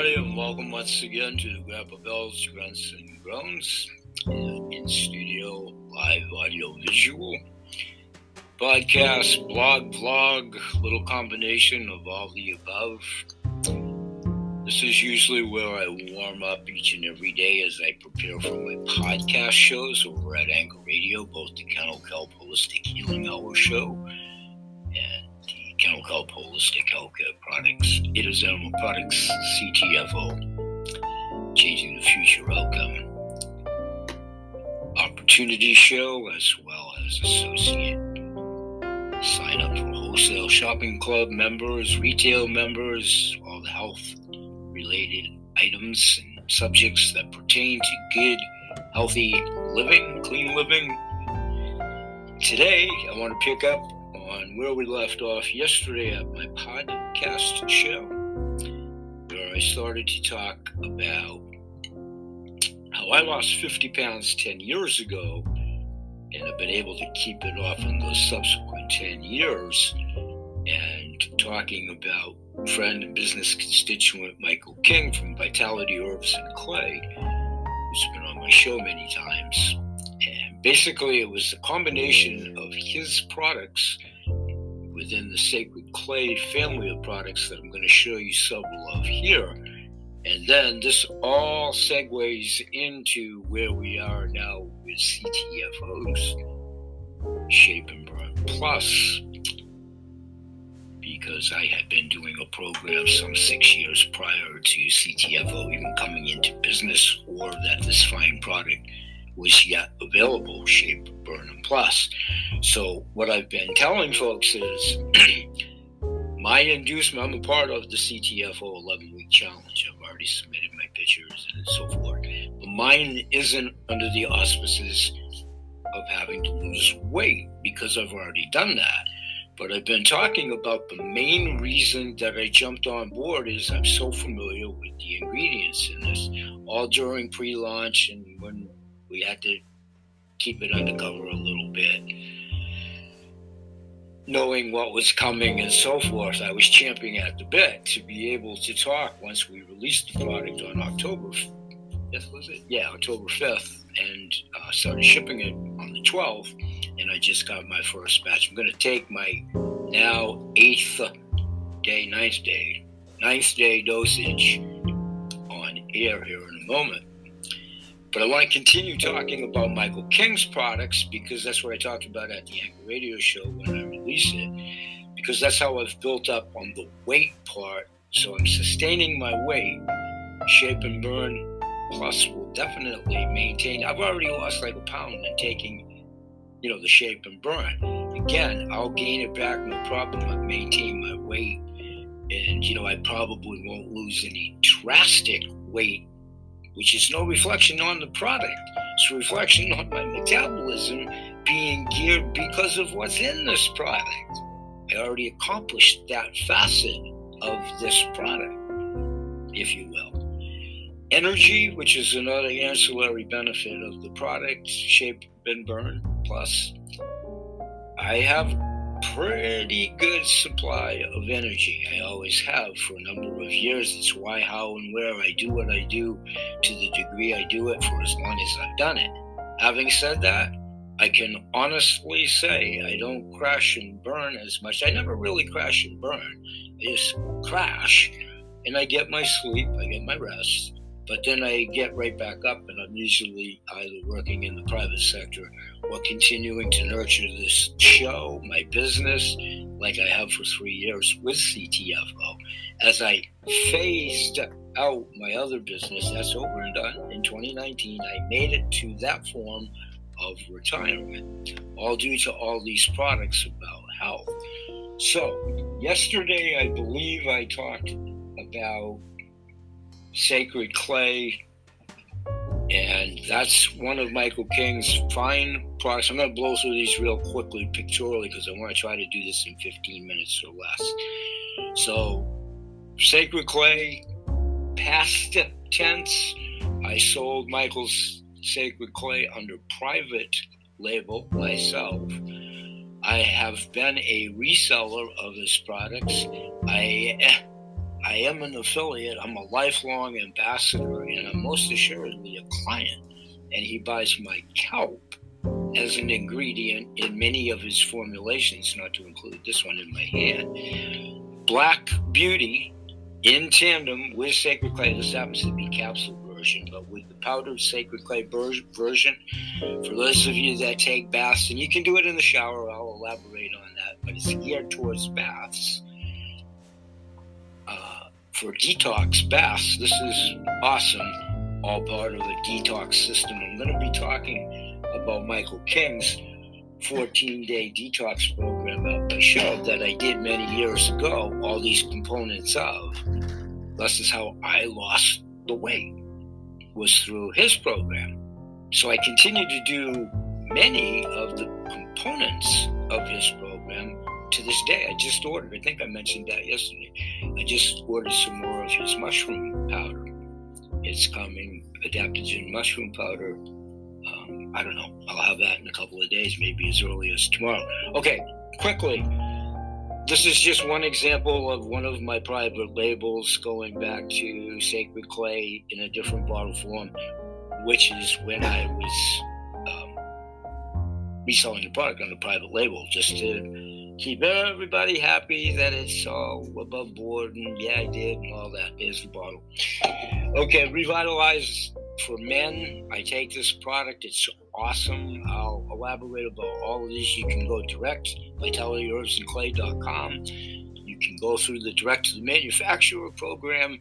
everybody, and welcome once again to the Grandpa Bell's Grunts and Groans uh, in studio, live audio visual, podcast, blog, vlog, little combination of all the above. This is usually where I warm up each and every day as I prepare for my podcast shows over at Anchor Radio, both the Kennel Kelp Holistic Healing Hour show Kelp Holistic Healthcare Products. It is Animal Products CTFO, changing the future outcome. Opportunity show as well as associate. Sign up for wholesale shopping club members, retail members, all the health related items and subjects that pertain to good, healthy living, clean living. Today, I want to pick up on where we left off yesterday at my podcast show, where I started to talk about how I lost 50 pounds 10 years ago and have been able to keep it off in the subsequent 10 years, and talking about friend and business constituent Michael King from Vitality Herbs and Clay, who's been on my show many times. And basically, it was a combination of his products within the Sacred Clay family of products that I'm going to show you several of here. And then this all segues into where we are now with CTFOs, Shape and Burn Plus, because I had been doing a program some six years prior to CTFO even coming into business, or that this fine product was yet available, Shape, Burn, and Plus. So, what I've been telling folks is my inducement, I'm a part of the CTFO 11 week challenge. I've already submitted my pictures and so forth. But mine isn't under the auspices of having to lose weight because I've already done that. But I've been talking about the main reason that I jumped on board is I'm so familiar with the ingredients in this, all during pre launch and when we had to keep it undercover a little bit. Knowing what was coming and so forth, I was champing at the bit to be able to talk once we released the product on October. Yes, was it? Yeah, October 5th, and uh, started shipping it on the 12th and I just got my first batch. I'm going to take my now eighth day, ninth day, ninth day dosage on air here in a moment. But I want to continue talking about Michael King's products because that's what I talked about at the Anchor Radio show when I released it. Because that's how I've built up on the weight part. So I'm sustaining my weight. Shape and Burn Plus will definitely maintain. I've already lost like a pound and taking you know, the shape and burn. Again, I'll gain it back, no problem. I'll maintain my weight. And, you know, I probably won't lose any drastic weight, which is no reflection on the product. It's reflection on my metabolism being geared because of what's in this product. I already accomplished that facet of this product, if you will. Energy, which is another ancillary benefit of the product, shape and burn plus. I have pretty good supply of energy. I always have for a number of years. It's why, how, and where I do what I do to the degree I do it for as long as I've done it. Having said that, I can honestly say I don't crash and burn as much. I never really crash and burn. I just crash and I get my sleep, I get my rest, but then I get right back up, and I'm usually either working in the private sector or continuing to nurture this show, my business, like I have for three years with CTFO. As I phased out my other business, that's over and done in 2019, I made it to that form of retirement, all due to all these products about health. So, yesterday, I believe I talked about Sacred Clay, and that's one of Michael King's fine products. I'm going to blow through these real quickly pictorially because I want to try to do this in 15 minutes or less. So, Sacred Clay, past tense, I sold Michael's Sacred Clay under private label myself. I have been a reseller of his products. I eh, I am an affiliate. I'm a lifelong ambassador, and I'm most assuredly a client. And he buys my kelp as an ingredient in many of his formulations, not to include this one in my hand. Black Beauty in tandem with Sacred Clay. This happens to be capsule version, but with the powdered Sacred Clay version, for those of you that take baths, and you can do it in the shower, I'll elaborate on that, but it's geared towards baths. For detox baths, this is awesome, all part of the detox system. I'm going to be talking about Michael King's 14 day detox program at my show that I did many years ago, all these components of. This is how I lost the weight, was through his program. So I continue to do many of the components of his program to this day. I just ordered, I think I mentioned that yesterday. I just ordered some more of his mushroom powder. It's coming, adaptogen mushroom powder um, I don't know. I'll have that in a couple of days, maybe as early as tomorrow. Okay, quickly. This is just one example of one of my private labels going back to Sacred Clay in a different bottle form, which is when I was um, reselling the product on a private label, just to keep everybody happy that it's all above board and yeah, I did and all that. There's the bottle. Okay, revitalize for men, I take this product. It's awesome. I'll elaborate about all of these. You can go direct, vitalityherbsandclay.com. You can go through the direct to the manufacturer program.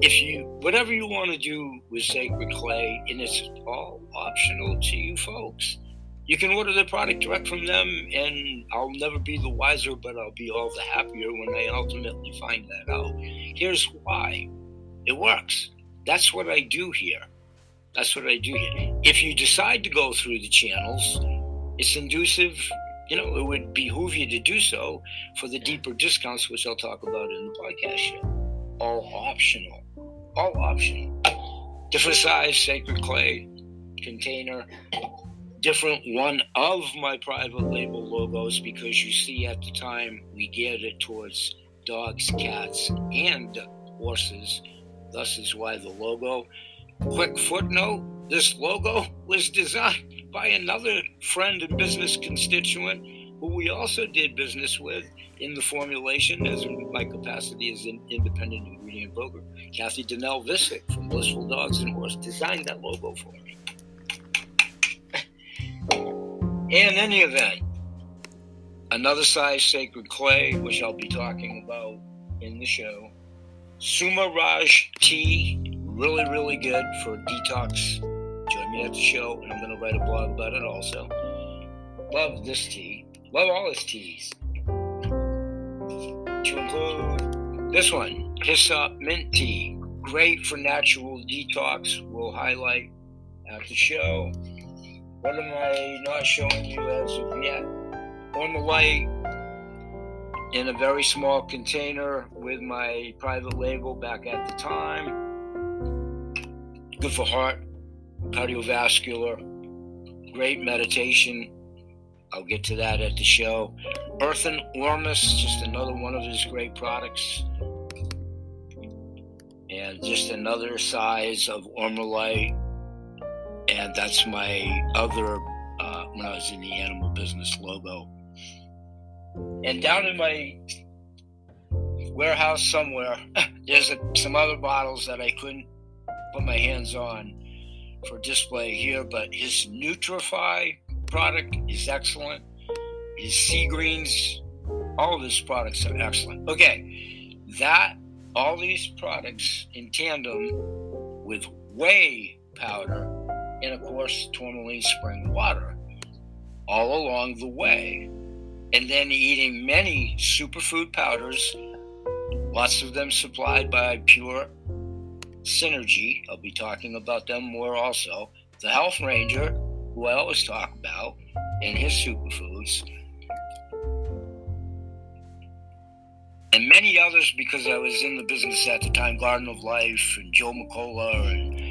If you, whatever you want to do with Sacred Clay, and it's all optional to you folks. You can order the product direct from them, and I'll never be the wiser, but I'll be all the happier when I ultimately find that out. Here's why it works. That's what I do here. That's what I do here. If you decide to go through the channels, it's inducive. You know, it would behoove you to do so for the deeper discounts, which I'll talk about in the podcast show. All optional. All optional. Different size, sacred clay container. Different one of my private label logos because you see at the time we geared it towards dogs, cats, and horses. Thus is why the logo Quick footnote this logo was designed by another friend and business constituent who we also did business with in the formulation as in my capacity as an independent ingredient broker. Kathy Donnell Visick from Blissful Dogs and Horse designed that logo for me. In any event, another size sacred clay, which I'll be talking about in the show, Suma Raj tea really, really good for detox. Join me at the show, and I'm going to write a blog about it also. Love this tea. Love all his teas. To include this one, Hyssop Mint Tea. Great for natural detox. We'll highlight at the show. What am I not showing you as of yet? On the light, in a very small container with my private label back at the time good for heart, cardiovascular, great meditation. I'll get to that at the show. Earthen Ormus, just another one of his great products. And just another size of Ormolite. And that's my other, uh, when I was in the animal business logo. And down in my warehouse somewhere, there's a, some other bottles that I couldn't put my hands on for display here, but his Nutrify product is excellent. His Sea Greens, all of his products are excellent. Okay, that, all these products in tandem with whey powder and, of course, tourmaline spring water all along the way. And then eating many superfood powders, lots of them supplied by Pure Synergy, I'll be talking about them more also. The Health Ranger, who I always talk about, and his superfoods. And many others because I was in the business at the time, Garden of Life and Joe McCullough and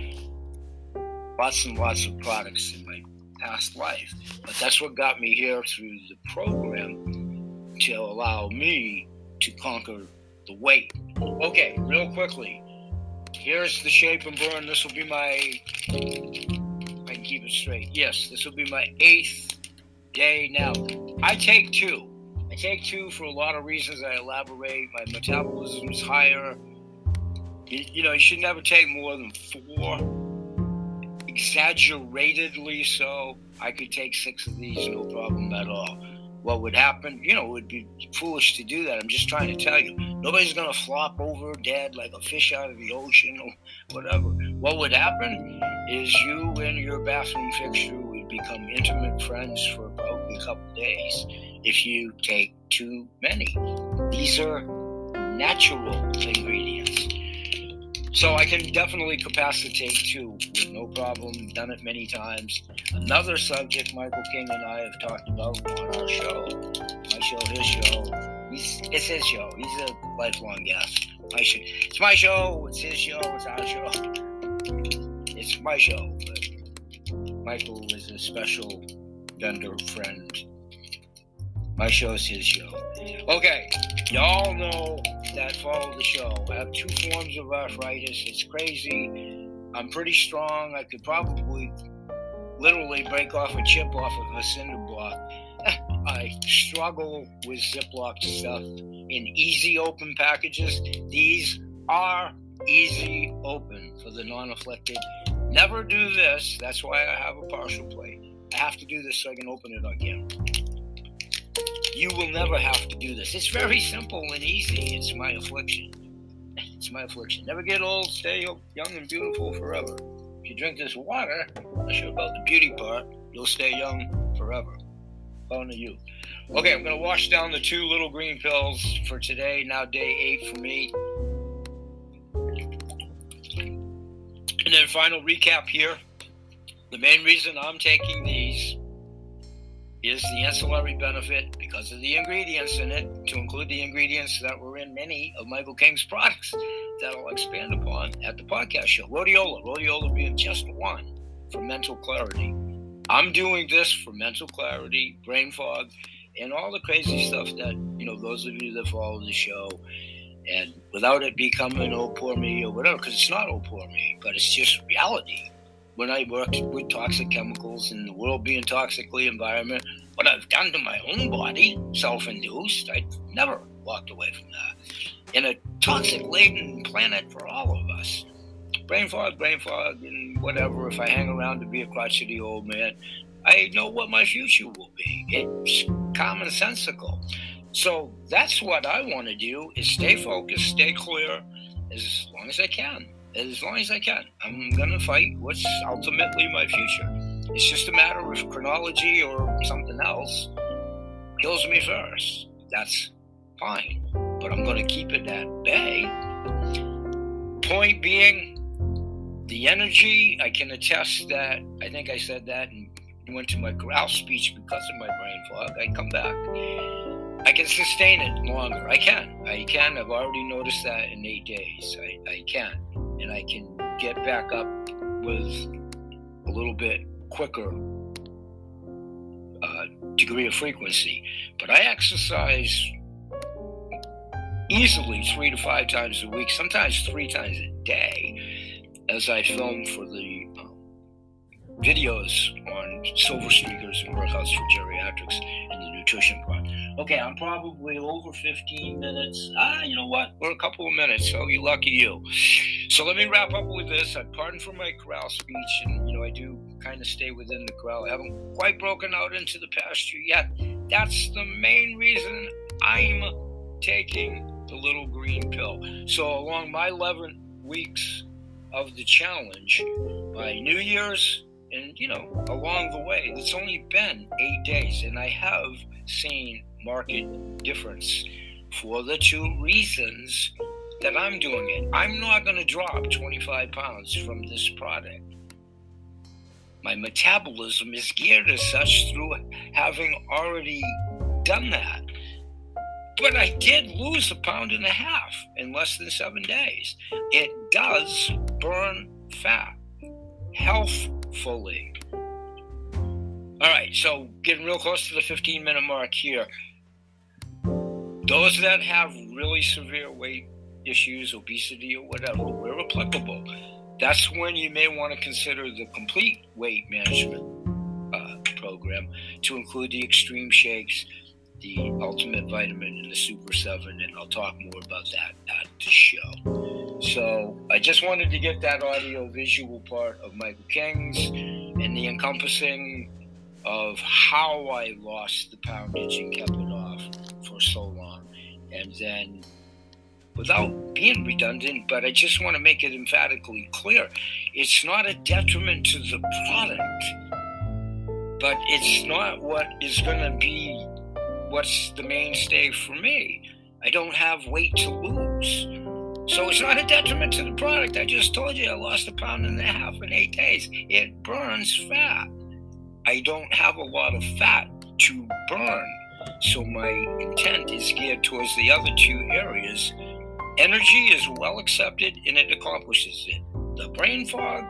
lots and lots of products in my past life. But that's what got me here through the program to allow me to conquer the weight Okay, real quickly. Here's the shape and burn. This will be my. I can keep it straight. Yes, this will be my eighth day now. I take two. I take two for a lot of reasons. I elaborate. My metabolism is higher. You, you know, you should never take more than four. Exaggeratedly so. I could take six of these, no problem at all what would happen. You know, it would be foolish to do that. I'm just trying to tell you. Nobody's going to flop over dead like a fish out of the ocean or whatever. What would happen is you and your bathroom fixture would become intimate friends for probably a couple days if you take too many. These are natural ingredients. So I can definitely capacitate two with no problem. Done it many times. Another subject Michael King and I have talked about on our show, my show, his show. He's, it's his show. He's a lifelong guest. My show, it's my show. It's his show. It's our show. It's my show. But Michael is a special vendor friend. My show is his show. Okay, y'all know that follow the show. I have two forms of arthritis. It's crazy. I'm pretty strong. I could probably literally break off a chip off of a cinder block. I struggle with Ziploc stuff in easy open packages. These are easy open for the non afflicted. Never do this. That's why I have a partial plate. I have to do this so I can open it on camera. You will never have to do this. It's very simple and easy. It's my affliction. It's my affliction. Never get old, stay young and beautiful forever. If you drink this water, not sure about the beauty part, you'll stay young forever. On to you. Okay, I'm going to wash down the two little green pills for today. Now, day eight for me. And then, final recap here. The main reason I'm taking these is the ancillary benefit because of the ingredients in it, to include the ingredients that were in many of Michael King's products that I'll expand upon at the podcast show. Rhodiola, rhodiola being just one for mental clarity. I'm doing this for mental clarity, brain fog, and all the crazy stuff that, you know, those of you that follow the show, and without it becoming oh poor me or whatever, because it's not oh poor me, but it's just reality when I worked with toxic chemicals and the world being toxically environment, what I've done to my own body, self-induced, I never walked away from that. In a toxic-laden planet for all of us, brain fog, brain fog, and whatever. If I hang around to be a crotchety old man, I know what my future will be. It's commonsensical. So that's what I want to do: is stay focused, stay clear, as long as I can as long as I can. I'm going to fight what's ultimately my future. It's just a matter of chronology or something else kills me first. That's fine, but I'm going to keep it at bay. Point being, the energy, I can attest that, I think I said that and went to my corral speech because of my brain fog. I come back. I can sustain it longer. I can. I can. I've already noticed that in eight days. I, I can and I can get back up with a little bit quicker uh, degree of frequency. But I exercise easily three to five times a week, sometimes three times a day, as I film for the um, videos on SilverSneakers and workouts for geriatrics and the nutrition part. Okay, I'm probably over 15 minutes. Ah, you know what? We're a couple of minutes, so you lucky you. So let me wrap up with this. I pardon for my corral speech, and you know I do kind of stay within the corral. I haven't quite broken out into the pasture yet. That's the main reason I'm taking the little green pill. So along my 11 weeks of the challenge, by New Year's, and you know along the way, it's only been eight days, and I have seen market difference for the two reasons that I'm doing it. I'm not going to drop 25 pounds from this product. My metabolism is geared as such through having already done that. But I did lose a pound and a half in less than seven days. It does burn fat healthfully. All right, so getting real close to the 15 minute mark here. Those that have really severe weight issues, obesity or whatever, where applicable, that's when you may want to consider the complete weight management uh, program to include the extreme shakes, the ultimate vitamin, and the Super 7. And I'll talk more about that at the show. So I just wanted to get that audio visual part of Michael King's and the encompassing of how I lost the poundage and kept it off for so long. And then without being redundant, but I just want to make it emphatically clear it's not a detriment to the product, but it's not what is going to be what's the mainstay for me. I don't have weight to lose. So it's not a detriment to the product. I just told you I lost a pound and a half in eight days. It burns fat. I don't have a lot of fat to burn. So my intent is geared towards the other two areas Energy is well accepted and it accomplishes it. The brain fog,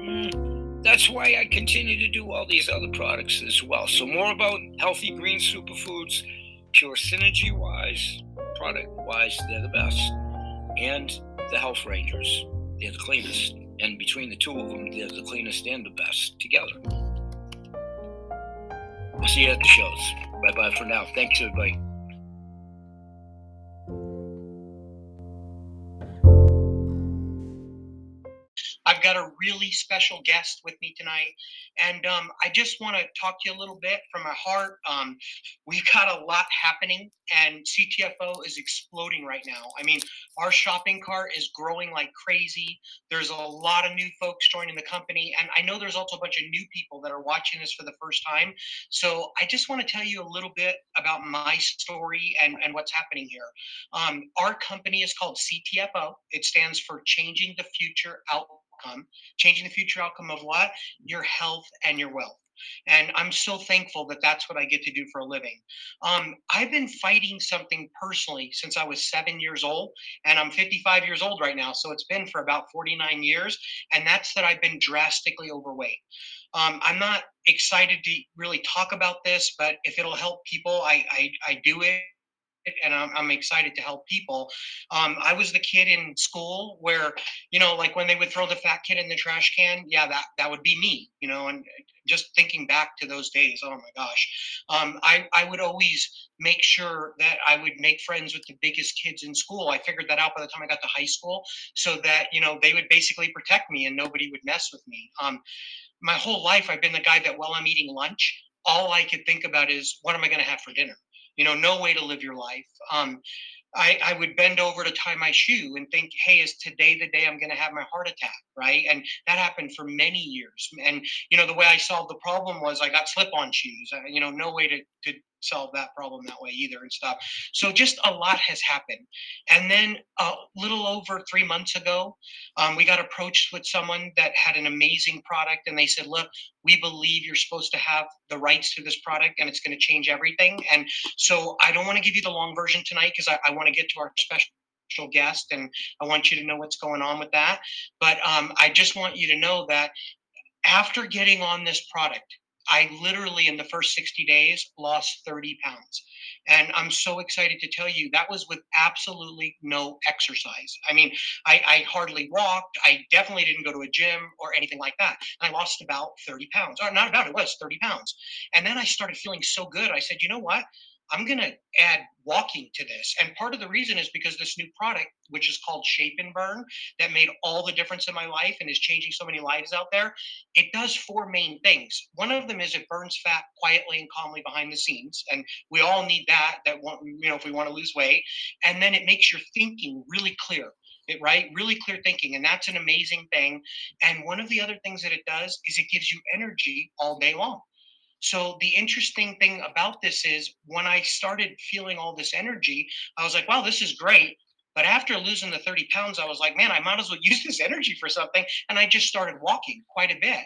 mm, that's why I continue to do all these other products as well. So, more about healthy green superfoods, pure synergy wise, product wise, they're the best. And the Health Rangers, they're the cleanest. And between the two of them, they're the cleanest and the best together. We'll see you at the shows. Bye bye for now. Thanks, everybody. Got a really special guest with me tonight, and um, I just want to talk to you a little bit from my heart. Um, we've got a lot happening, and CTFO is exploding right now. I mean, our shopping cart is growing like crazy. There's a lot of new folks joining the company, and I know there's also a bunch of new people that are watching this for the first time. So I just want to tell you a little bit about my story and, and what's happening here. Um, our company is called CTFO. It stands for Changing the Future Out outcome, changing the future outcome of what? Your health and your wealth. And I'm so thankful that that's what I get to do for a living. Um, I've been fighting something personally since I was seven years old, and I'm 55 years old right now. So it's been for about 49 years. And that's that I've been drastically overweight. Um, I'm not excited to really talk about this, but if it'll help people, I, I, I do it and I'm, I'm, excited to help people. Um, I was the kid in school where, you know, like when they would throw the fat kid in the trash can, yeah, that that would be me, you know. And just thinking back to those days, oh my gosh, um, I I would always make sure that I would make friends with the biggest kids in school. I figured that out by the time I got to high school, so that you know they would basically protect me and nobody would mess with me. Um, my whole life, I've been the guy that while I'm eating lunch, all I could think about is what am I going to have for dinner you know, no way to live your life. Um, I, I would bend over to tie my shoe and think, hey, is today the day I'm going to have my heart attack? Right. And that happened for many years. And, you know, the way I solved the problem was I got slip on shoes, you know, no way to, to solve that problem that way either and stuff. So just a lot has happened. And then a little over three months ago, um, we got approached with someone that had an amazing product, and they said, "Look, we believe you're supposed to have the rights to this product, and it's going to change everything." And so I don't want to give you the long version tonight because I, I want to get to our special guest and I want you to know what's going on with that. But um, I just want you to know that after getting on this product, I literally, in the first 60 days, lost 30 pounds. And I'm so excited to tell you that was with absolutely no exercise. I mean, I, I hardly walked. I definitely didn't go to a gym or anything like that. And I lost about 30 pounds, or not about, it was 30 pounds. And then I started feeling so good. I said, you know what? I'm going to add walking to this. And part of the reason is because this new product, which is called Shape and Burn, that made all the difference in my life and is changing so many lives out there, it does four main things. One of them is it burns fat quietly and calmly behind the scenes. And we all need that, that you know, if we want to lose weight. And then it makes your thinking really clear. It, right? Really clear thinking. And that's an amazing thing. And one of the other things that it does is it gives you energy all day long. So the interesting thing about this is when I started feeling all this energy, I was like, wow, this is great. But after losing the 30 pounds, I was like, man, I might as well use this energy for something. And I just started walking quite a bit.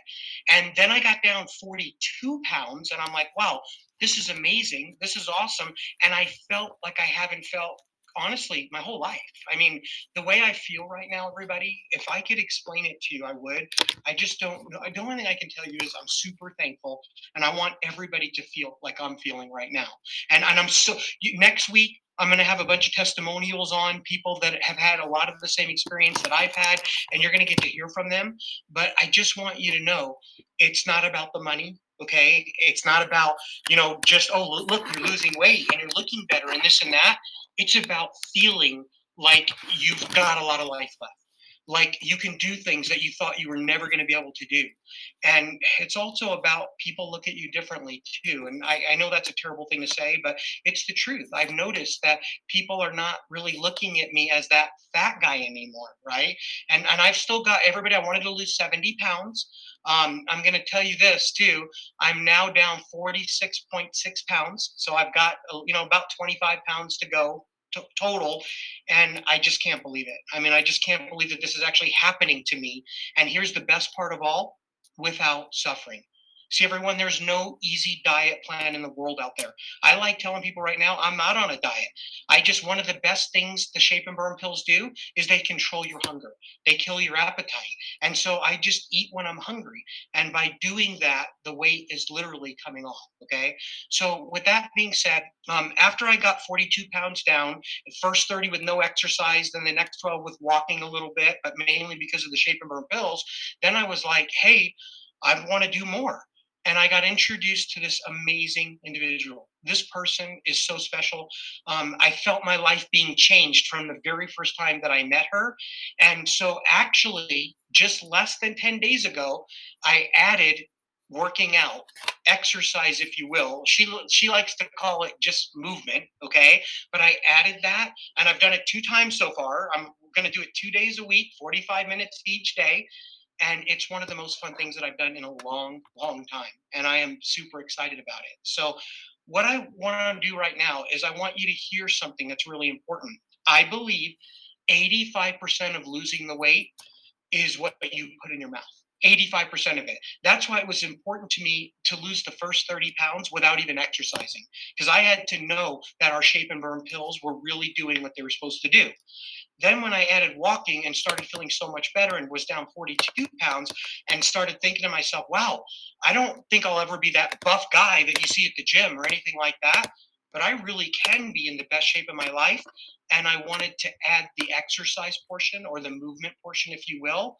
And then I got down 42 pounds and I'm like, wow, this is amazing. This is awesome. And I felt like I haven't felt honestly my whole life. I mean, the way I feel right now, everybody, if I could explain it to you, I would. I just don't know. The only thing I can tell you is I'm super thankful and I want everybody to feel like I'm feeling right now. And, and I'm so, next week, I'm going to have a bunch of testimonials on people that have had a lot of the same experience that I've had, and you're going to get to hear from them. But I just want you to know it's not about the money. Okay. It's not about, you know, just, oh, look, you're losing weight and you're looking better and this and that. It's about feeling like you've got a lot of life left like you can do things that you thought you were never going to be able to do. And it's also about people look at you differently too. And I, I, know that's a terrible thing to say but it's the truth. I've noticed that people are not really looking at me as that fat guy anymore right? And and i've still got everybody i wanted to lose 70 pounds. Um, i'm going to tell you this too. I'm now down 46.6 pounds. So i've got you know about 25 pounds to go t- total and i just can't believe it. I mean i just can't believe that this is actually happening to me and here's the best part of all without suffering See, everyone, there's no easy diet plan in the world out there. I like telling people right now, I'm not on a diet. I just, one of the best things the Shape and Burn pills do is they control your hunger, they kill your appetite. And so I just eat when I'm hungry. And by doing that, the weight is literally coming off. Okay. So, with that being said, um, after I got 42 pounds down, first 30 with no exercise, then the next 12 with walking a little bit, but mainly because of the Shape and Burn pills, then I was like, hey, I want to do more and I got introduced to this amazing individual. This person is so special. Um, I felt my life being changed from the very first time that I met her. And so, actually, just less than 10 days ago, I added working out exercise if you will she she likes to call it just movement okay but i added that and i've done it two times so far i'm going to do it two days a week 45 minutes each day and it's one of the most fun things that I've done in a long, long time. And I am super excited about it. So, what I want to do right now is I want you to hear something that's really important. I believe 85% of losing the weight is what you put in your mouth. 85% of it. That's why it was important to me to lose the first 30 pounds without even exercising, because I had to know that our shape and burn pills were really doing what they were supposed to do. Then, when I added walking and started feeling so much better and was down 42 pounds, and started thinking to myself, wow, I don't think I'll ever be that buff guy that you see at the gym or anything like that, but I really can be in the best shape of my life. And I wanted to add the exercise portion or the movement portion, if you will.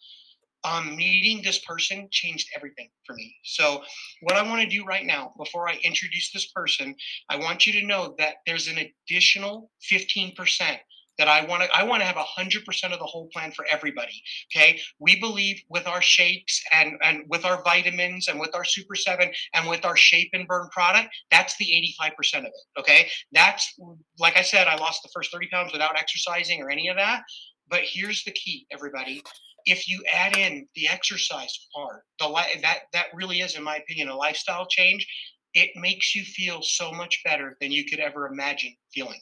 Um, meeting this person changed everything for me. So, what I want to do right now, before I introduce this person, I want you to know that there's an additional 15% that I want to I want to have 100% of the whole plan for everybody. Okay? We believe with our shakes and and with our vitamins and with our Super 7 and with our shape and burn product, that's the 85% of it. Okay? That's like I said, I lost the first 30 pounds without exercising or any of that. But here's the key, everybody. If you add in the exercise part, the that that really is, in my opinion, a lifestyle change it makes you feel so much better than you could ever imagine feeling.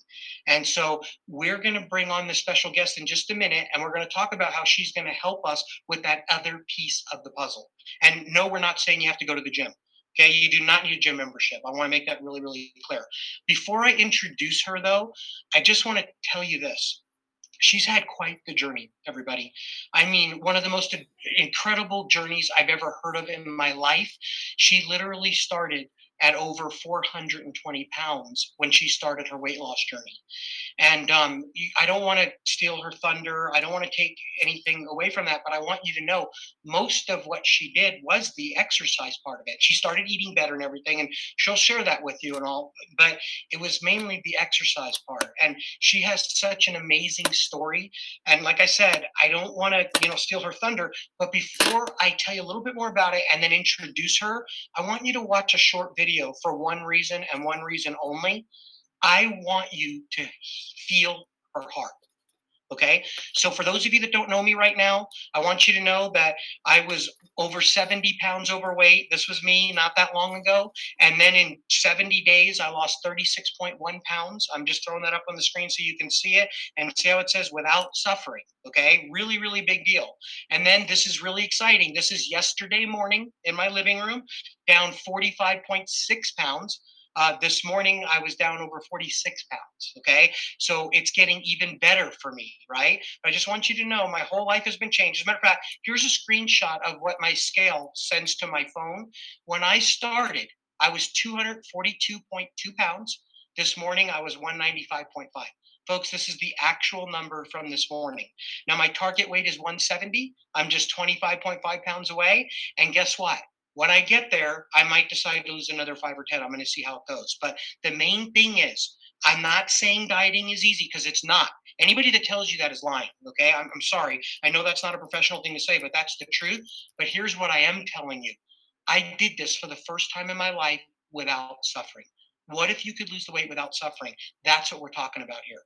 And so we're going to bring on the special guest in just a minute, and we're going to talk about how she's going to help us with that other piece of the puzzle. And no, we're not saying you have to go to the gym. Okay, you do not need a gym membership. I want to make that really, really clear. Before I introduce her, though, I just want to tell you this. She's had quite the journey, everybody. I mean, one of the most incredible journeys I've ever heard of in my life. She literally started at over 420 pounds when she started her weight loss journey. And um, I don't want to steal her thunder. I don't want to take anything away from that, but I want you to know most of what she did was the exercise part of it. She started eating better and everything, and she'll share that with you and all, but it was mainly the exercise part. And she has such an amazing story. And like I said, I don't want to, you know, steal her thunder, but before I tell you a little bit more about it and then introduce her, I want you to watch a short video for one reason and one reason only I want you to feel her heart. Okay. So, for those of you that don't know me right now, I want you to know that I was over 70 pounds overweight. This was me not that long ago. And then in 70 days, I lost 36.1 pounds. I'm just throwing that up on the screen so you can see it and see how it says without suffering. Okay. Really, really big deal. And then this is really exciting. This is yesterday morning in my living room, down 45.6 pounds. Uh, this morning, I was down over 46 pounds. Okay. So it's getting even better for me, right? But I just want you to know my whole life has been changed. As a matter of fact, here's a screenshot of what my scale sends to my phone. When I started, I was 242.2 pounds. This morning, I was 195.5. Folks, this is the actual number from this morning. Now, my target weight is 170. I'm just 25.5 pounds away. And guess what? When I get there, I might decide to lose another five or 10. I'm going to see how it goes. But the main thing is, I'm not saying dieting is easy because it's not. Anybody that tells you that is lying. Okay. I'm, I'm sorry. I know that's not a professional thing to say, but that's the truth. But here's what I am telling you I did this for the first time in my life without suffering. What if you could lose the weight without suffering? That's what we're talking about here.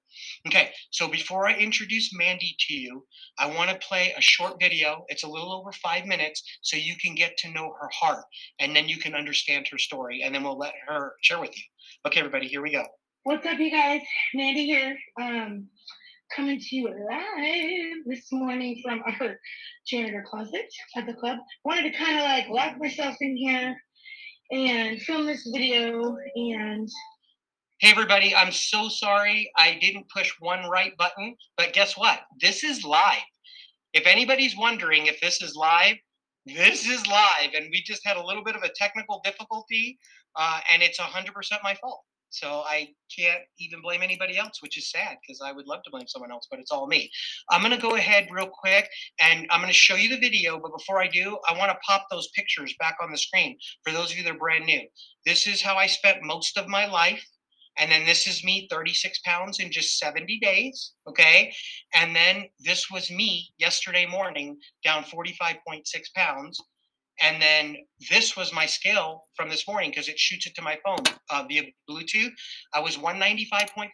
Okay, so before I introduce Mandy to you, I want to play a short video. It's a little over five minutes, so you can get to know her heart, and then you can understand her story, and then we'll let her share with you. Okay, everybody, here we go. What's up, you guys? Mandy here. Um, coming to you live this morning from our janitor closet at the club. Wanted to kind of like lock myself in here and film this video and Hey everybody, I'm so sorry I didn't push one right button, but guess what? This is live. If anybody's wondering if this is live, this is live, and we just had a little bit of a technical difficulty, uh, and it's 100% my fault. So I can't even blame anybody else, which is sad because I would love to blame someone else, but it's all me. I'm going to go ahead real quick and I'm going to show you the video. But before I do, I want to pop those pictures back on the screen for those of you that are brand new. This is how I spent most of my life. And then this is me 36 pounds in just 70 days. Okay. And then this was me yesterday morning down 45.6 pounds. And then this was my scale from this morning because it shoots it to my phone uh, via Bluetooth. I was 195.5.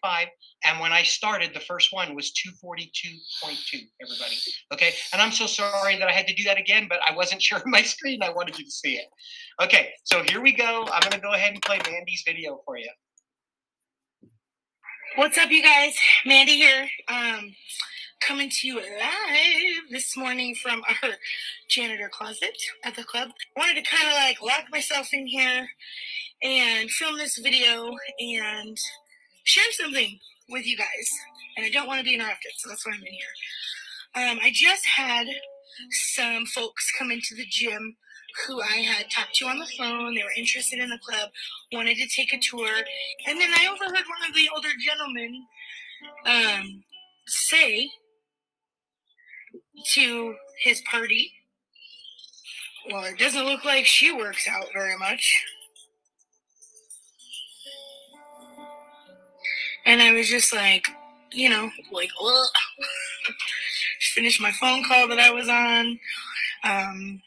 And when I started, the first one was 242.2, everybody. Okay. And I'm so sorry that I had to do that again, but I wasn't sharing my screen. I wanted you to see it. Okay. So here we go. I'm going to go ahead and play Mandy's video for you. What's up, you guys? Mandy here. Um, coming to you live this morning from our janitor closet at the club. I Wanted to kind of like lock myself in here and film this video and share something with you guys. And I don't want to be interrupted, so that's why I'm in here. Um, I just had some folks come into the gym who I had talked to on the phone. They were interested in the club, wanted to take a tour. And then I overheard one of the older gentlemen um, say to his party. Well, it doesn't look like she works out very much. And I was just like, you know, like, ugh. finished my phone call that I was on. Um,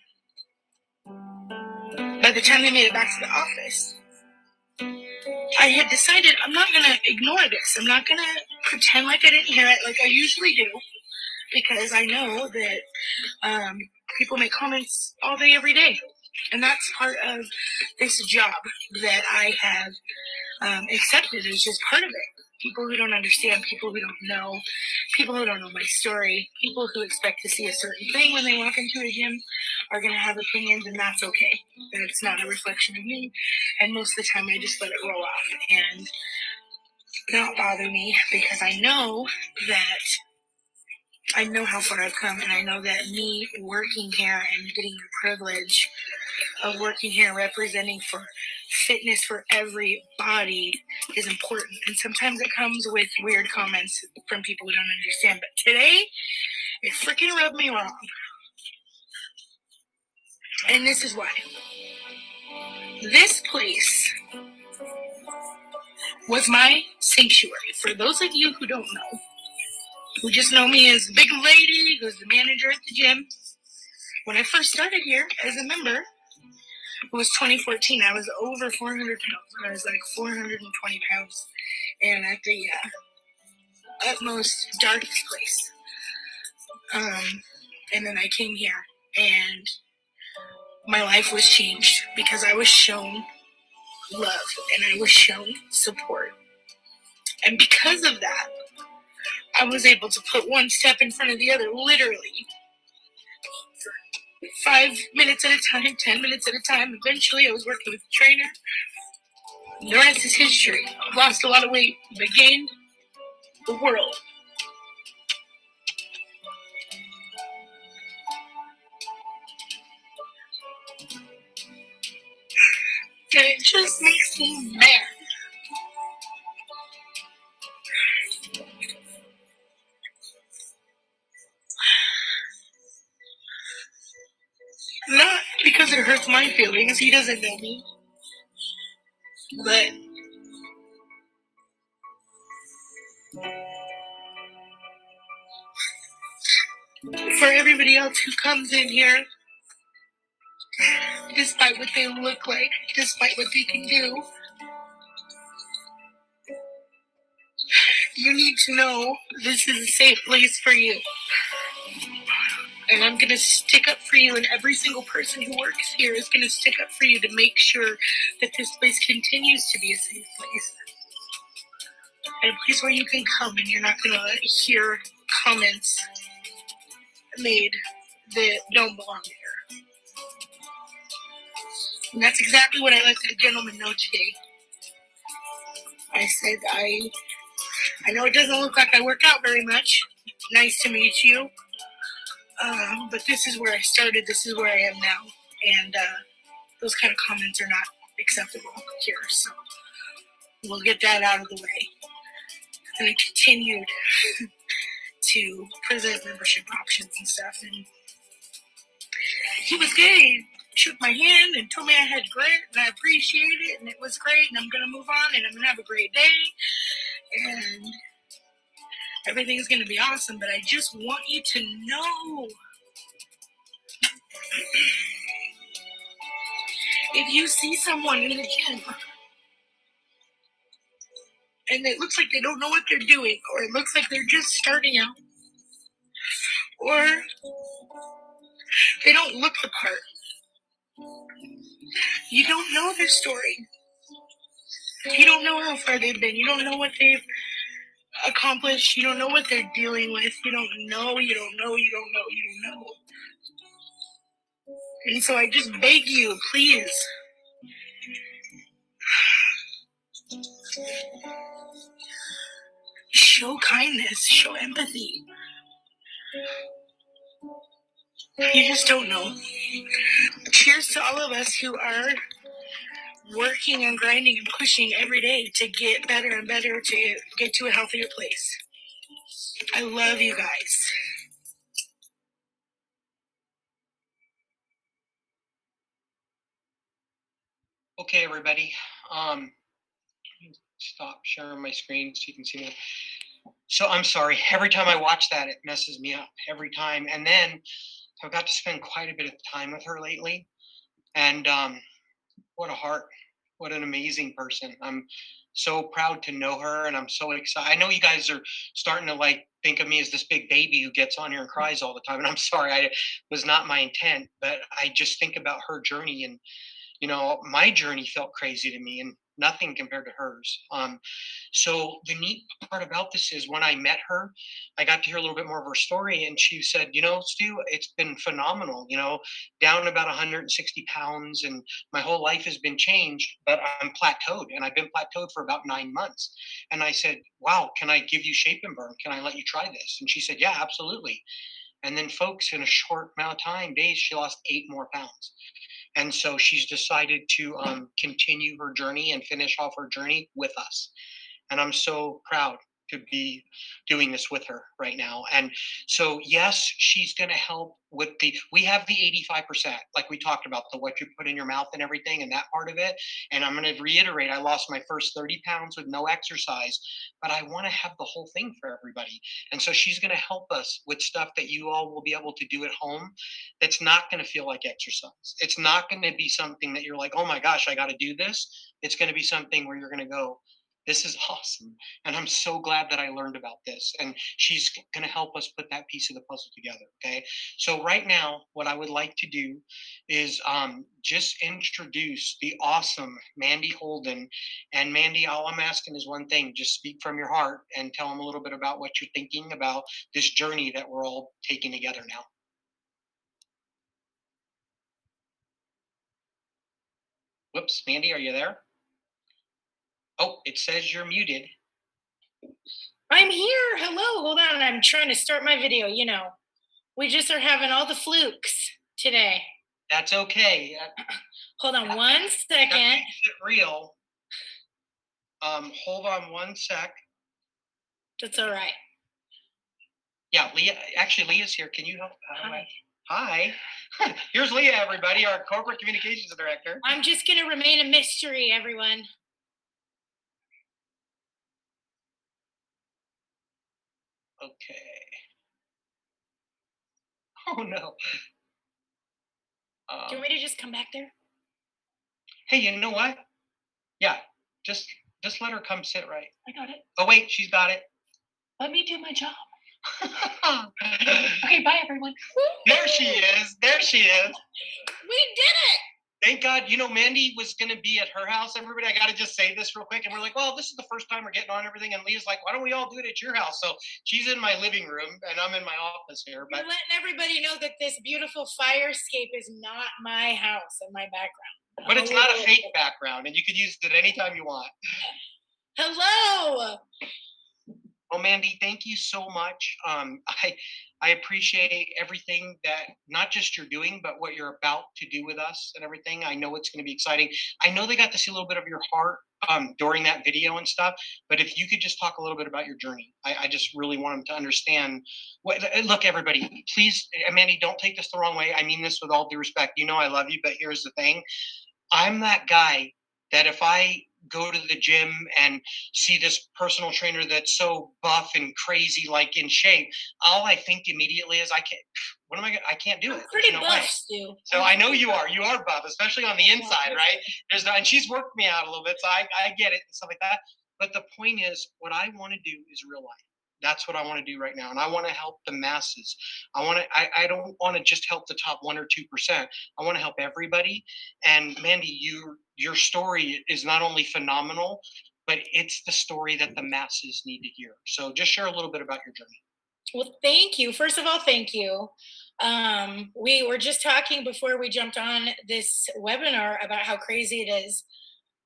by the time they made it back to the office, I had decided I'm not going to ignore this. I'm not going to pretend like I didn't hear it like I usually do because I know that um, people make comments all day, every day. And that's part of this job that I have um, accepted as just part of it. People who don't understand, people who don't know, people who don't know my story, people who expect to see a certain thing when they walk into a gym are going to have opinions, and that's okay. That's not a reflection of me. And most of the time, I just let it roll off and not bother me because I know that I know how far I've come, and I know that me working here and getting the privilege of working here, representing for fitness for every body is important. And sometimes it comes with weird comments from people who don't understand. But today, it freaking rubbed me wrong. And this is why. This place was my sanctuary. For those of you who don't know, who just know me as Big Lady, who's the manager at the gym. When I first started here as a member, it was 2014. I was over 400 pounds. I was like 420 pounds, and at the uh, utmost darkest place. Um, and then I came here, and my life was changed because I was shown love and I was shown support. And because of that, I was able to put one step in front of the other, literally. Five minutes at a time, ten minutes at a time. Eventually, I was working with a trainer. The rest is history. I've lost a lot of weight, but gained the world. And it just makes me mad. My feelings, he doesn't know me. But for everybody else who comes in here, despite what they look like, despite what they can do, you need to know this is a safe place for you. And I'm going to stick up for you, and every single person who works here is going to stick up for you to make sure that this place continues to be a safe place. And a place where you can come and you're not going to hear comments made that don't belong there. And that's exactly what I let that gentleman know today. I said, I, I know it doesn't look like I work out very much. Nice to meet you. Um, but this is where I started. This is where I am now. And uh, those kind of comments are not acceptable here. So we'll get that out of the way. And I continued to present membership options and stuff. And he was. He shook my hand and told me I had grit and I appreciate it and it was great and I'm to move on and I'm to have a great day. And everything's going to be awesome. But I just want you to know if you see someone in the gym and it looks like they don't know what they're doing, or it looks like they're just starting out, or they don't look the part, you don't know their story. You don't know how far they've been. You don't know what they've accomplished. You don't know what they're dealing with. You don't know. You don't know. You don't know. You don't know. And so I just beg you, please. Show kindness, show empathy. You just don't know. Cheers to all of us who are working and grinding and pushing every day to get better and better to get to a healthier place. I love you guys. Okay, everybody. Um, stop sharing my screen so you can see me. So I'm sorry. Every time I watch that, it messes me up every time. And then I've got to spend quite a bit of time with her lately. And um, what a heart. What an amazing person. I'm so proud to know her and I'm so excited. I know you guys are starting to like think of me as this big baby who gets on here and cries all the time. And I'm sorry, I was not my intent, but I just think about her journey and you know, my journey felt crazy to me and nothing compared to hers. Um, so the neat part about this is when I met her, I got to hear a little bit more of her story, and she said, "You know, Stu, it's been phenomenal. You know, down about 160 pounds, and my whole life has been changed, but I'm plateaued, and I've been plateaued for about nine months." And I said, "Wow, can I give you shape and burn? Can I let you try this?" And she said, "Yeah, absolutely." And then, folks, in a short amount of time, days, she lost eight more pounds. And so she's decided to um, continue her journey and finish off her journey with us. And I'm so proud to be doing this with her right now. And so, yes, she's going to help with the, we have the 85%, like we talked about, the what you put in your mouth and everything, and that part of it. And I'm going to reiterate I lost my first 30 pounds with no exercise, but I want to have the whole thing for everybody. And so, she's going to help us with stuff that you all will be able to do at home that's not going to feel like exercise. It's not going to be something that you're like, oh my gosh, I got to do this. It's going to be something where you're going to go, this is awesome. And I'm so glad that I learned about this. And she's going to help us put that piece of the puzzle together. Okay. So, right now, what I would like to do is um, just introduce the awesome Mandy Holden. And, Mandy, all I'm asking is one thing just speak from your heart and tell them a little bit about what you're thinking about this journey that we're all taking together now. Whoops, Mandy, are you there? Oh, it says you're muted. I'm here. Hello. Hold on. I'm trying to start my video. You know, we just are having all the flukes today. That's okay. Hold on that- one that makes it real. Um, hold on one sec. That's all right. Yeah, Leah. Actually, Leah's here. Can you help? I- Hi. Hi. Here's Leah, everybody, our corporate communications director. I'm just going to remain a mystery, everyone. Okay. Oh no. Do you Um, want me to just come back there? hey, you know what? Yeah, just just let her come sit right. I got it. Oh wait, she's got it. Let me do my job. Okay, bye, everyone. There she is. There she is. We did it. Thank God. You know, Mandy was going to be at her house. Everybody, I got to just say this real quick. And we're like, well, this is the first time we're getting on everything. And Leah's like, why don't we all do it at your house? So she's in my living room and I'm in my office here. But letting everybody know that this beautiful fire escape is not my house and my background. but it's not a fake background and you could use it anytime you want. Hello. Well, Mandy, thank you so much. Um, I I appreciate everything that not just you're doing, but what you're about to do with us and everything. I know it's going to be exciting. I know they got to see a little bit of your heart um, during that video and stuff. But if you could just talk a little bit about your journey, I, I just really want them to understand. What, uh, look, everybody, please, uh, Mandy, don't take this the wrong way. I mean this with all due respect. You know I love you, but here's the thing: I'm that guy that if I go to the gym and see this personal trainer that's so buff and crazy, like in shape, all I think immediately is, I can't. What am I? Gonna, I can't do I'm it. Pretty no buff. Stu. So I know you are. You are buff, especially on the inside, right? There's not, and she's worked me out a little bit, so I, I get it and stuff like that. But the point is, what I want to do is real life. That's what I want to do right now, and I want to help the masses. I want to. I, I don't want to just help the top one or two percent. I want to help everybody. And Mandy, you your story is not only phenomenal, but it's the story that the masses need to hear. So just share a little bit about your journey. Well, thank you. First of all, thank you. Um, we were just talking before we jumped on this webinar about how crazy it is,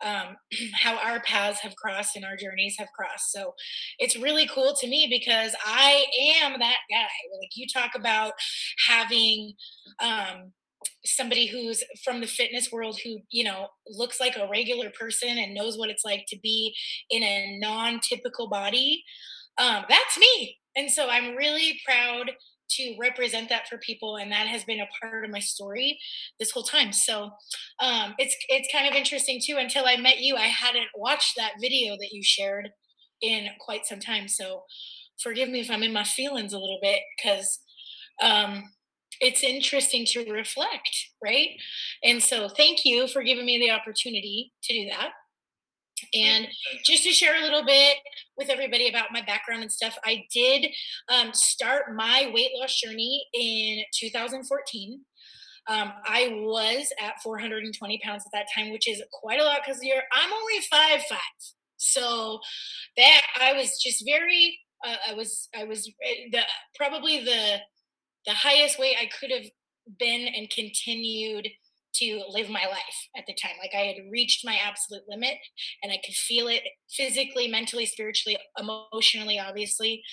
um, how our paths have crossed and our journeys have crossed. So it's really cool to me because I am that guy. Like you talk about having um, somebody who's from the fitness world who you know looks like a regular person and knows what it's like to be in a non-typical body um, that's me and so i'm really proud to represent that for people and that has been a part of my story this whole time. So um, it's it's kind of interesting too until i met you i hadn't watched that video that you shared in quite some time. So forgive me if i'm in my feelings a little bit because um, it's interesting to reflect right? And so thank you for giving me the opportunity to do that and just to share a little bit with everybody about my background and stuff, I did um, start my weight loss journey in 2014. Um, I was at 420 pounds at that time, which is quite a lot because you're I'm only five five. So that I was just very uh, I was I was uh, the probably the the highest weight I could have been and continued to live my life at the time. Like I had reached my absolute limit and I could feel it physically, mentally, spiritually, emotionally, obviously.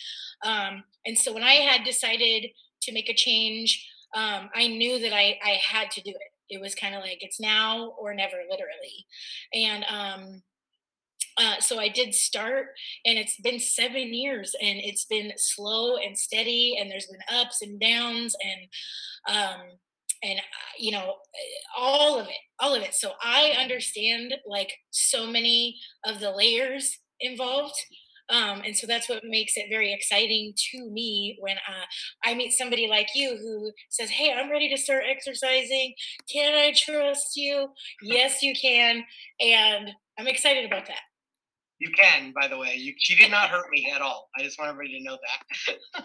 Um, and so when I had decided to make a change, um, I knew that I, I had to do it. It was kind of like it's now or never, literally. And um, uh, so I did start, and it's been seven years, and it's been slow and steady, and there's been ups and downs, and um, and uh, you know all of it all of it so i understand like so many of the layers involved um, and so that's what makes it very exciting to me when uh, i meet somebody like you who says hey i'm ready to start exercising can i trust you yes you can and i'm excited about that You can, by the way. You, she did not hurt me at all. I just want everybody to know that.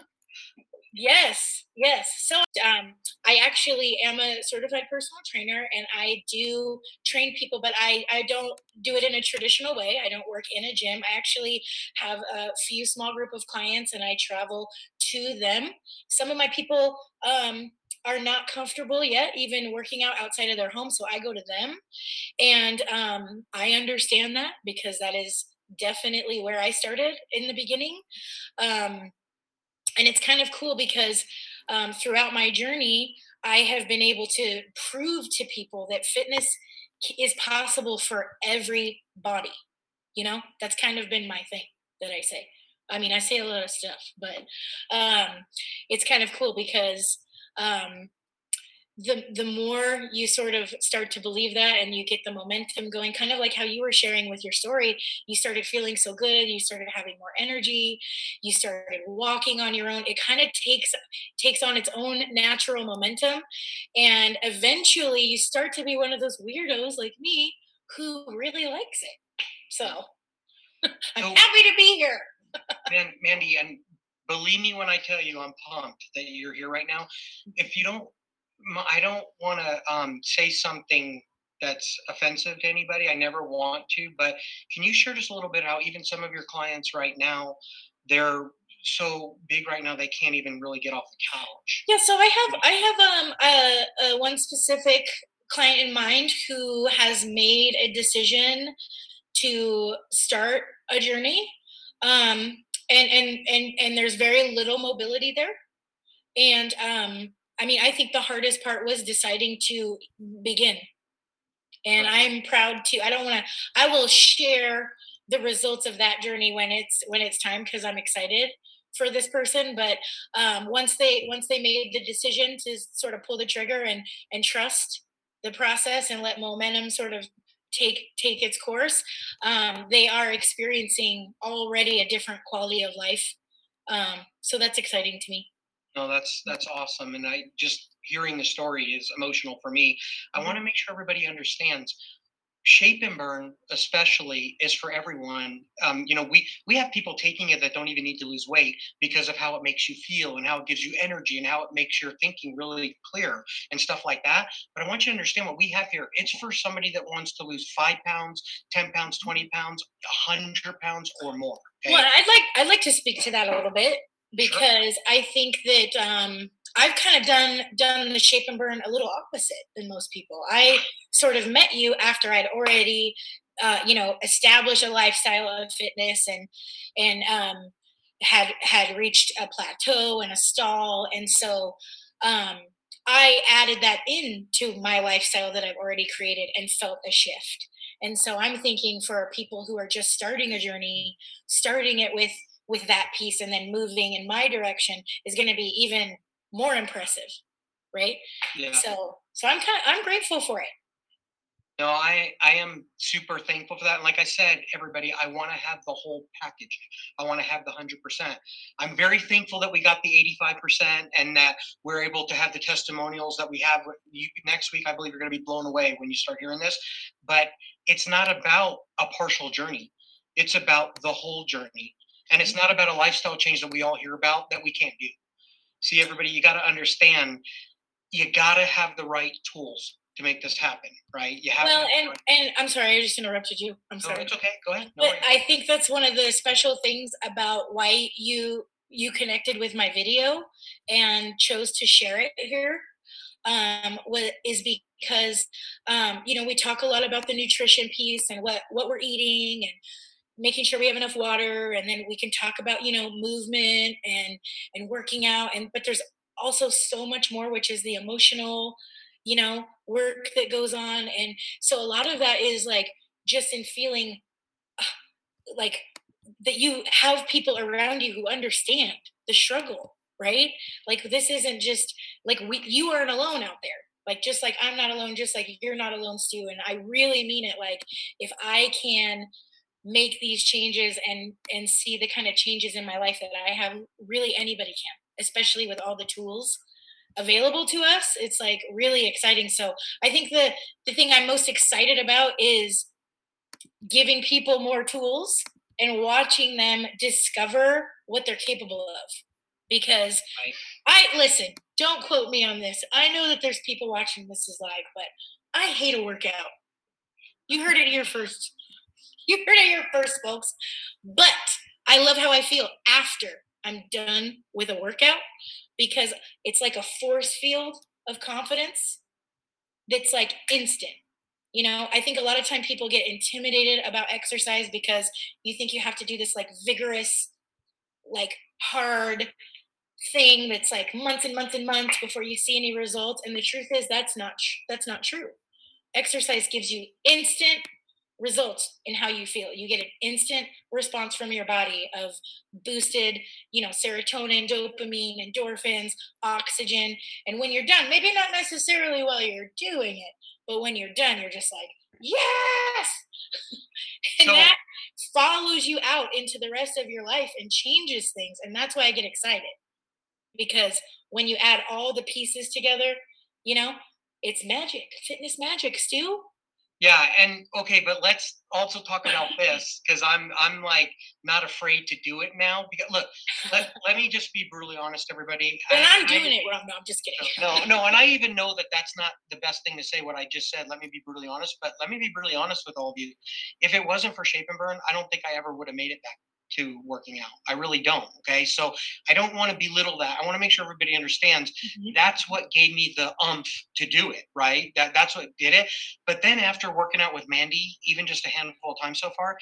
Yes, yes. So um, I actually am a certified personal trainer, and I do train people, but I I don't do it in a traditional way. I don't work in a gym. I actually have a few small group of clients, and I travel to them. Some of my people um, are not comfortable yet even working out outside of their home so i go to them and um, i understand that because that is definitely where i started in the beginning um, and it's kind of cool because um, throughout my journey i have been able to prove to people that fitness is possible for every body you know? That's kind of been my thing that i say. I mean, I say a lot of stuff, but um, it's kind of cool because um, the the more you sort of start to believe that and you get the momentum going kind of like how you were sharing with your story you started feeling so good you started having more energy you started walking on your own. It kind of takes takes on its own natural momentum. And eventually you start to be one of those weirdos like me who really likes it. So i'm happy to be here. Man, Mandy, and believe me when I tell you, I'm pumped that you're here right now. If you don't, I don't want to um, say something that's offensive to anybody. I never want to, but can you share just a little bit how even some of your clients right now, they're so big right now they can't even really get off the couch. Yeah, so I have I have um a, a one specific client in mind who has made a decision to start a journey um, and and and and there's very little mobility there and um, i mean i think the hardest part was deciding to begin and i'm proud to i don't want to i will share the results of that journey when it's when it's time because i'm excited for this person but um, once they once they made the decision to sort of pull the trigger and and trust the process and let momentum sort of take take its course, um, they are experiencing already a different quality of life. Um, so that's exciting to me. No, that's that's awesome, and I just hearing the story is emotional for me. I want to mm-hmm. make sure everybody understands shape and burn especially is for everyone um, you know we we have people taking it that don't even need to lose weight because of how it makes you feel and how it gives you energy and how it makes your thinking really clear and stuff like that but i want you to understand what we have here it's for somebody that wants to lose five pounds 10 pounds 20 pounds 100 pounds or more okay? well i'd like i'd like to speak to that a little bit because sure. i think that um I've kind of done done the shape and burn a little opposite than most people. I sort of met you after I'd already, uh, you know, established a lifestyle of fitness and and um, had had reached a plateau and a stall, and so um, I added that into my lifestyle that I've already created and felt a shift. And so I'm thinking for people who are just starting a journey, starting it with with that piece and then moving in my direction is going to be even more impressive right? Yeah. so so i'm kind of i'm grateful for it. No i i am super thankful for that and like i said everybody i want to have the whole package. I want to have the 100% i'm very thankful that we got the 85% and that we're able to have the testimonials that we have you, next week i believe you're going to be blown away when you start hearing this but it's not about a partial journey. It's about the whole journey and it's not about a lifestyle change that we all hear about that we can't do. See everybody you got to understand you got to have the right tools to make this happen right? You have well and right. and i'm sorry i just interrupted you. I'm sorry. it's okay. Go ahead. No but worries. i think that's one of the special things about why you you connected with my video and chose to share it here um, what is because um, you know we talk a lot about the nutrition piece and what what we're eating and making sure we have enough water and then we can talk about you know movement and and working out and but there's also so much more which is the emotional you know work that goes on and so a lot of that is like just in feeling uh, like that you have people around you who understand the struggle right? Like this isn't just like we you aren't alone out there. Like just like i'm not alone just like you're not alone stu and i really mean it. Like if i can make these changes and and see the kind of changes in my life that I have really anybody can especially with all the tools available to us it's like really exciting. So I think the the thing I'm most excited about is giving people more tools and watching them discover what they're capable of. Because I listen don't quote me on this. I know that there's people watching this is live but I hate a workout. You heard it here first you heard it here first, folks. But I love how I feel after I'm done with a workout because it's like a force field of confidence that's like instant. You know, I think a lot of time people get intimidated about exercise because you think you have to do this like vigorous, like hard thing that's like months and months and months before you see any results. And the truth is that's not that's not true. Exercise gives you instant results in how you feel. You get an instant response from your body of boosted, you know, serotonin, dopamine, endorphins, oxygen. And when you're done, maybe not necessarily while you're doing it, but when you're done, you're just like, yes. and So- that follows you out into the rest of your life and changes things. And that's why I get excited. Because when you add all the pieces together, you know, it's magic, fitness magic, Stu. Yeah, and okay, but let's also talk about this because I'm I'm like not afraid to do it now. Because look, let, let me just be brutally honest, everybody. And I- I'm I- doing it wrong. No, I'm just kidding. No, no, and I even know that that's not the best thing to say. What I just said. Let me be brutally honest, but let me be brutally honest with all of you. If it wasn't for Shape and Burn, I don't think I ever would have made it back to working out. I really don't. Okay, so I don't want to belittle that. I want to make sure everybody understands Mhm. that's what gave me the umph to do it right that that's what did it but then after working out with mandy even just a handful of times so far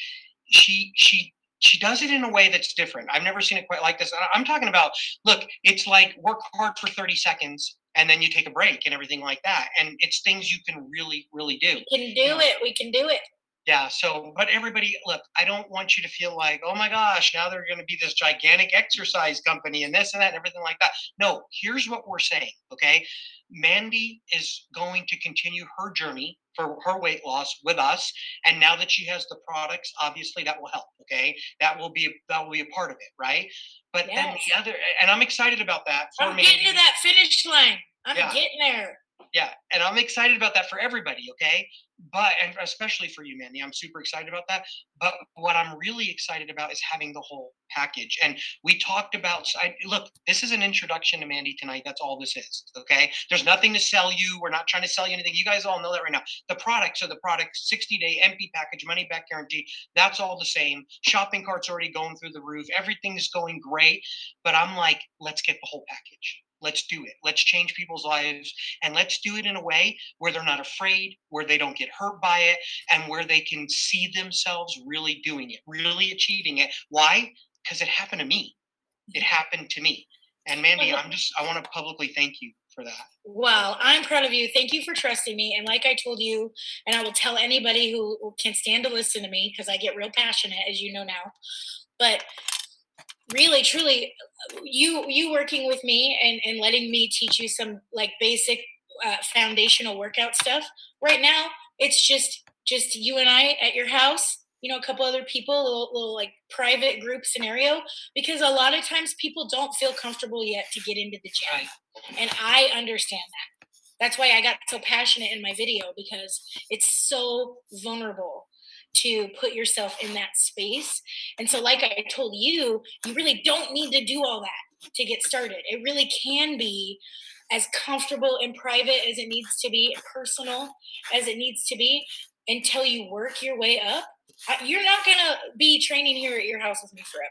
she she she does it in a way that's different i've never seen it quite like this i'm talking about look it's like work hard for 30 seconds and then you take a break and everything like that and it's things you can really really do We can do it. We can do it. Yeah so but everybody look i don't want you to feel like oh my gosh now they're going to be this gigantic exercise company and this and that and everything like that. No here's what we're saying okay? Mandy is going to continue her journey for her weight loss with us and now that she has the products obviously that will help okay? That will be that will be a part of it right? But then the other and i'm excited about that for I'm mandy getting to that finish line. I'm Yeah. getting there. yeah and i'm excited about that for everybody okay but and especially for you mandy i'm super excited about that but what i'm really excited about is having the whole package and we talked about I, look this is an introduction to mandy tonight that's all this is okay? There's nothing to sell you we're not trying to sell you anything you guys all know that right now. The products are the product 60 day MP package money back guarantee that's all the same shopping cart's already going through the roof everything's going great but i'm like let's get the whole package let's do it let's change people's lives and let's do it in a way where they're not afraid where they don't get hurt by it and where they can see themselves really doing it really achieving it why because it happened to me it mm-hmm. happened to me and mandy i'm just i want to publicly thank you for that Well, I'm proud of you. Thank you for trusting me. And like I told you, and I will tell anybody who who can stand to listen to me because I get real passionate, as you know now. But really, truly, you you working with me and and letting me teach you some like basic uh, foundational workout stuff. Right now, it's just just you and I at your house. You know, a couple other people, a little, little like private group scenario, because a lot of times people don't feel comfortable yet to get into the gym. And I understand that. That's why I got so passionate in my video because it's so vulnerable to put yourself in that space. And so, like I told you, you really don't need to do all that to get started. It really can be as comfortable and private as it needs to be, personal as it needs to be until you work your way up. You're not going to be training here at your house with me forever.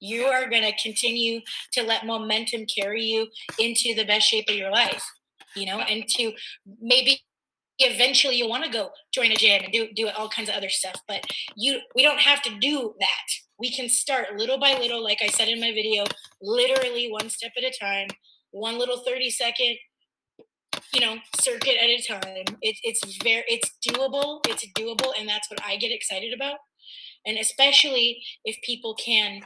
You are going to continue to let momentum carry you into the best shape of your life, you know, and to maybe eventually you want to go join a gym and do do all kinds of other stuff but you we don't have to do that. We can start little by little like i said in my video literally one step at a time one little 30 second you know circuit at a time. It, it's very it's doable it's doable and that's what i get excited about. And especially if people can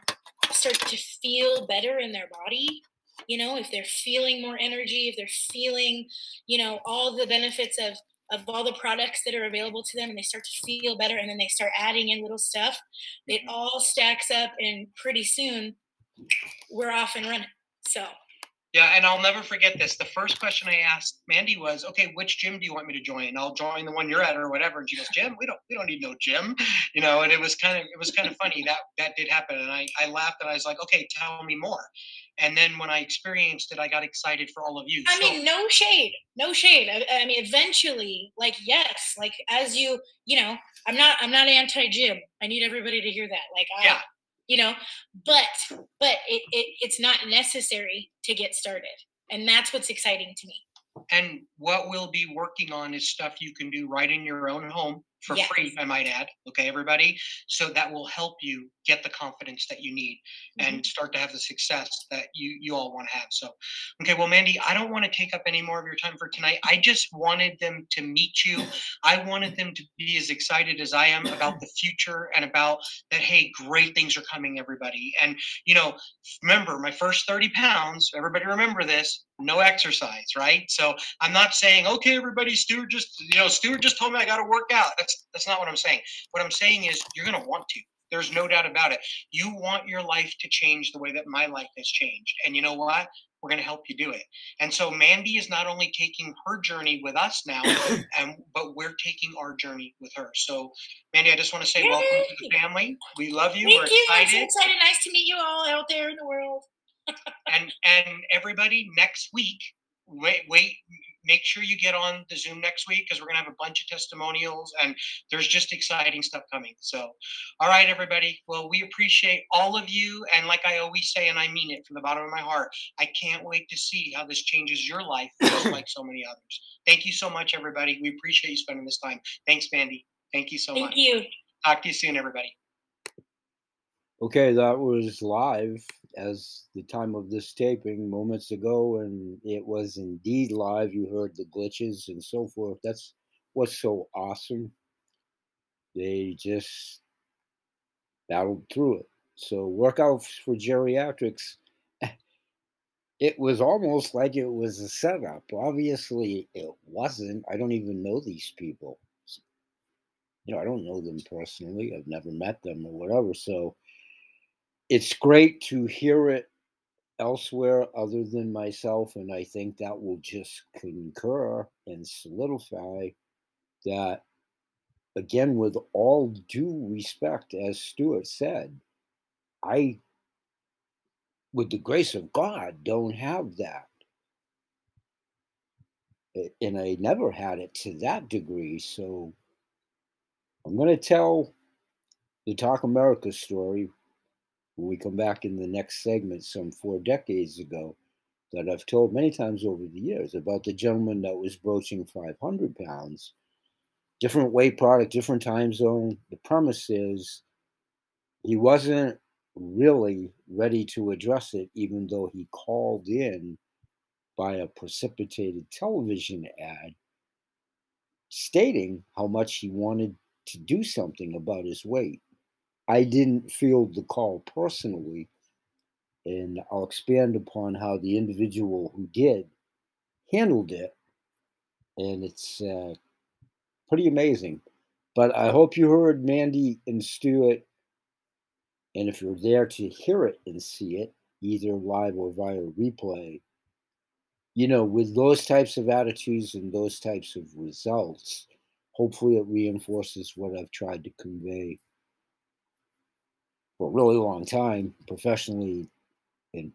start to feel better in their body you know if they're feeling more energy if they're feeling you know all the benefits of of all the products that are available to them and they start to feel better and then they start adding in little stuff it mm-hmm. all stacks up and pretty soon we're off and running so Yeah, and I'll never forget this. The first question I asked Mandy was, "Okay, which gym do you want me to join? I'll join the one you're at or whatever." And she goes, gym We don't, we don't need no gym," you know. And it was kind of, it was kind of funny that that did happen. And I, I laughed and I was like, "Okay, tell me more." And then when I experienced it, I got excited for all of you. I So- mean, no shade, no shade. I, I mean, eventually, like, yes, like as you, you know, I'm not, I'm not anti-gym. I need everybody to hear that. Like, I, Yeah. you know, but, but it, it, it's not necessary to get started, and that's what's exciting to me. And what we'll be working on is stuff you can do right in your own home for Yes. free, I might add. Okay, everybody. So that will help you get the confidence that you need and mm-hmm. start to have the success that you you all want to have. So, okay, well, Mandy, I don't want to take up any more of your time for tonight. I just wanted them to meet you. I wanted them to be as excited as I am about the future and about that. Hey, great things are coming, everybody. And you know, remember my first 30 pounds. Everybody remember this. No exercise, right? So I'm not saying, okay, everybody, Stuart just, you know, Stuart just told me I got to work out. That's that's not what I'm saying. What I'm saying is you're gonna want to. There's no doubt about it. You want your life to change the way that my life has changed. And you know what? We're going to help you do it. And so Mandy is not only taking her journey with us now, and but we're taking our journey with her. So Mandy, I just want to say welcome to the family. We love you. Thank we're you. I'm so excited. excited. Nice to meet you all out there in the world. And and everybody next week wait wait make sure you get on the zoom next week because we're going to have a bunch of testimonials and there's just exciting stuff coming. So all right everybody. Well we appreciate all of you and like i always say and i mean it from the bottom of my heart i can't wait to see how this changes your life just like so many others. Thank you so much everybody. We appreciate you spending this time. Thanks mandy. Thank you so Thank much. Thank you. talk to you soon everybody. Okay, that was live as the time of this taping moments ago, and it was indeed live. You heard the glitches and so forth. That's what's so awesome. They just battled through it. So, workouts for geriatrics, it was almost like it was a setup. Obviously, it wasn't. I don't even know these people. You know, I don't know them personally. I've never met them or whatever. So, it's great to hear it elsewhere other than myself and i think that will just concur and solidify that again with all due respect as stuart said i with the grace of god don't have that. And i never had it to that degree so i'm going to tell the talk america story when we come back in the next segment some four decades ago that I've told many times over the years about the gentleman that was broaching 500 pounds, different weight product, different time zone. The premise is he wasn't really ready to address it, even though he called in by a precipitated television ad stating how much he wanted to do something about his weight. I didn't feel the call personally, and I'll expand upon how the individual who did handled it, and it's uh, pretty amazing. But I hope you heard Mandy and Stuart, and if you're there to hear it and see it, either live or via replay, you know, with those types of attitudes and those types of results, hopefully it reinforces what I've tried to convey for a really long time, professionally and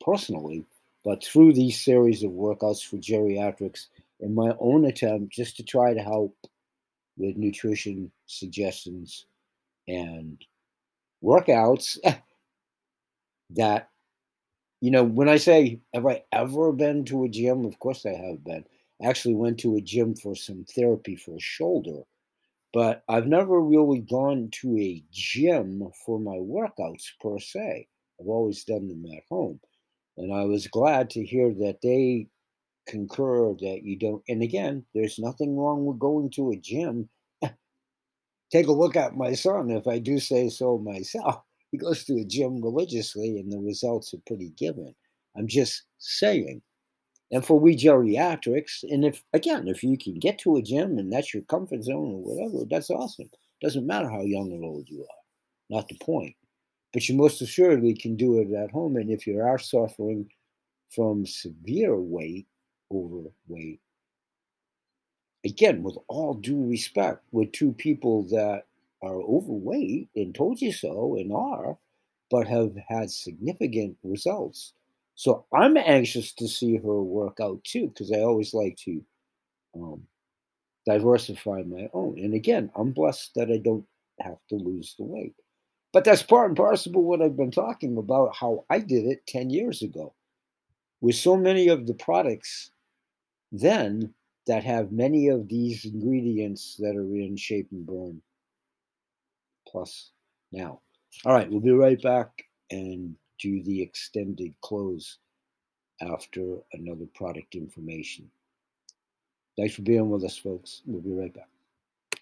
personally, but through these series of workouts for geriatrics in my own attempt just to try to help with nutrition suggestions and workouts that you know when i say have i ever been to a gym? Of course i have been. I actually went to a gym for some therapy for a shoulder but I've never really gone to a gym for my workouts per se. I've always done them at home. And I was glad to hear that they concur that you don't. And again, there's nothing wrong with going to a gym. Take a look at my son, if I do say so myself. He goes to a gym religiously, and the results are pretty given. I'm just saying and for we geriatrics and if again if you can get to a gym and that's your comfort zone or whatever that's awesome. Doesn't matter how young or old you are. Not the point. But you most assuredly can do it at home and if you are suffering from severe weight overweight again with all due respect with two people that are overweight and told you so and are but have had significant results so I'm anxious to see her work out too, because I always like to um, diversify my own. And again, I'm blessed that I don't have to lose the weight. But that's part and parcel of what I've been talking about, how I did it 10 years ago. With so many of the products then that have many of these ingredients that are in shape and burn plus now. All right, we'll be right back and do the extended close after another product information. Thanks for being with us, folks. We'll be right back.